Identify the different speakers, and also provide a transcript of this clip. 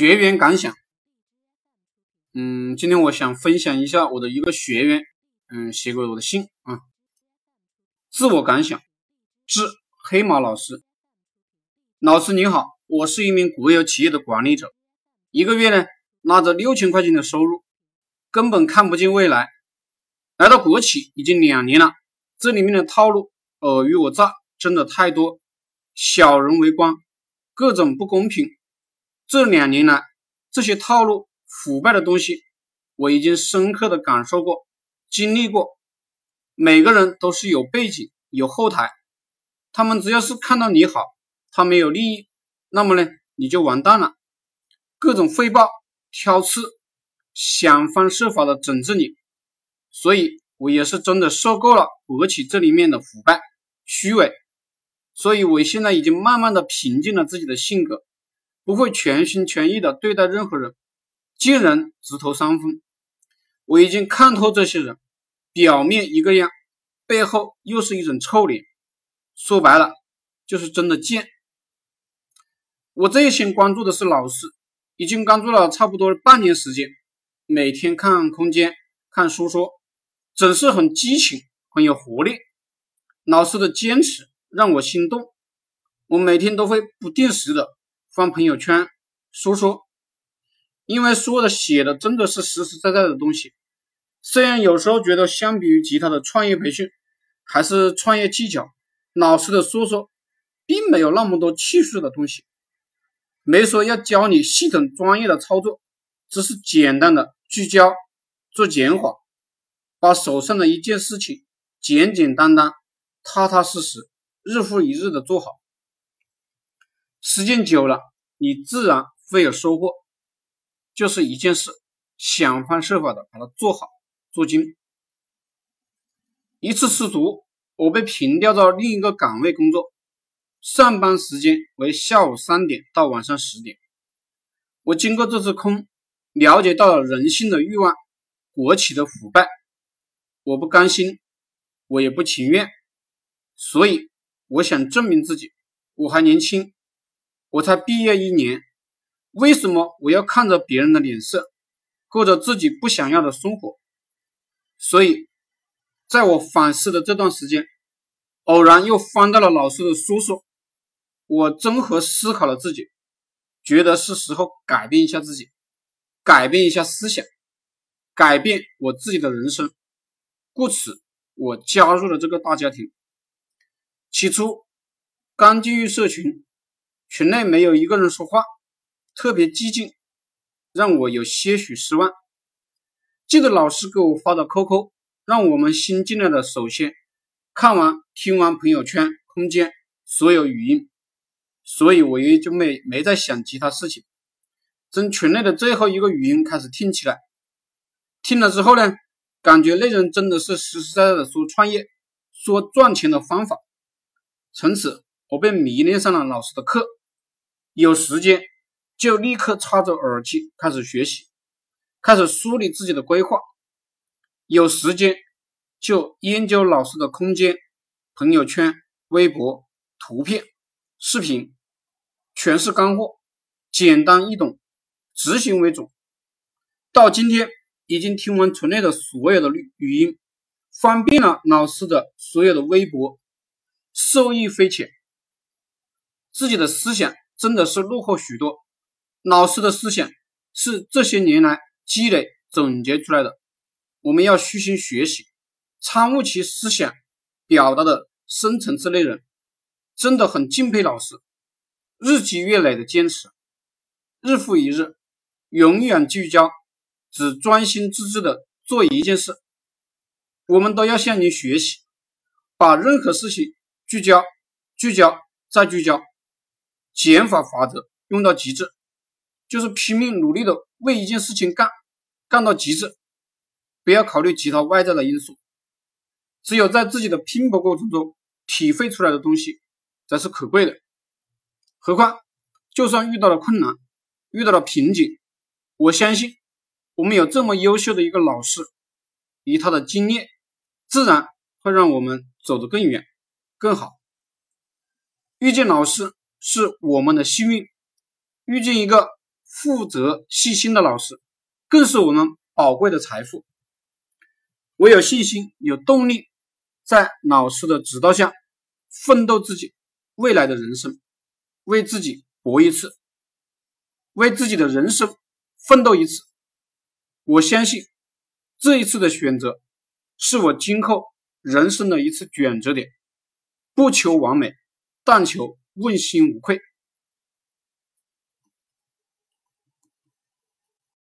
Speaker 1: 学员感想，嗯，今天我想分享一下我的一个学员，嗯，写给我的信啊。自我感想，致黑马老师，老师你好，我是一名国有企业的管理者，一个月呢拿着六千块钱的收入，根本看不见未来。来到国企已经两年了，这里面的套路尔虞我诈真的太多，小人为官，各种不公平。这两年来，这些套路腐败的东西，我已经深刻的感受过、经历过。每个人都是有背景、有后台，他们只要是看到你好，他没有利益，那么呢，你就完蛋了。各种汇报、挑刺，想方设法的整治你。所以我也是真的受够了国企这里面的腐败、虚伪。所以我现在已经慢慢的平静了自己的性格。不会全心全意的对待任何人，见人直投三分。我已经看透这些人，表面一个样，背后又是一种臭脸。说白了，就是真的贱。我最先关注的是老师，已经关注了差不多半年时间，每天看空间，看书说，总是很激情，很有活力。老师的坚持让我心动，我每天都会不定时的。发朋友圈说说，因为说的写的真的是实实在在的东西。虽然有时候觉得相比于其他的创业培训，还是创业技巧，老师的说说并没有那么多技术的东西，没说要教你系统专业的操作，只是简单的聚焦做减法，把手上的一件事情简简单单、踏踏实实、日复一日的做好。时间久了，你自然会有收获。就是一件事，想方设法的把它做好做精。一次失足，我被平调到另一个岗位工作，上班时间为下午三点到晚上十点。我经过这次空，了解到了人性的欲望，国企的腐败。我不甘心，我也不情愿，所以我想证明自己。我还年轻。我才毕业一年，为什么我要看着别人的脸色，过着自己不想要的生活？所以，在我反思的这段时间，偶然又翻到了老师的书说，我综合思考了自己，觉得是时候改变一下自己，改变一下思想，改变我自己的人生。故此，我加入了这个大家庭。起初，刚进入社群。群内没有一个人说话，特别寂静，让我有些许失望。记得老师给我发的 QQ，让我们新进来的首先看完、听完朋友圈、空间所有语音，所以我也就没没再想其他事情。从群内的最后一个语音开始听起来，听了之后呢，感觉内容真的是实实在在的说创业、说赚钱的方法。从此，我便迷恋上了老师的课。有时间就立刻插着耳机开始学习，开始梳理自己的规划。有时间就研究老师的空间、朋友圈、微博、图片、视频，全是干货，简单易懂，执行为主。到今天已经听完存内的所有的语语音，翻遍了老师的所有的微博，受益匪浅，自己的思想。真的是落后许多。老师的思想是这些年来积累总结出来的，我们要虚心学习，参悟其思想表达的深层次内容。真的很敬佩老师，日积月累的坚持，日复一日，永远聚焦，只专心致志的做一件事。我们都要向您学习，把任何事情聚焦、聚焦再聚焦。减法法则用到极致，就是拼命努力的为一件事情干，干到极致，不要考虑其他外在的因素。只有在自己的拼搏过程中体会出来的东西，才是可贵的。何况，就算遇到了困难，遇到了瓶颈，我相信我们有这么优秀的一个老师，以他的经验，自然会让我们走得更远、更好。遇见老师。是我们的幸运，遇见一个负责、细心的老师，更是我们宝贵的财富。我有信心、有动力，在老师的指导下奋斗自己未来的人生，为自己搏一次，为自己的人生奋斗一次。我相信这一次的选择是我今后人生的一次转折点。不求完美，但求问心无愧。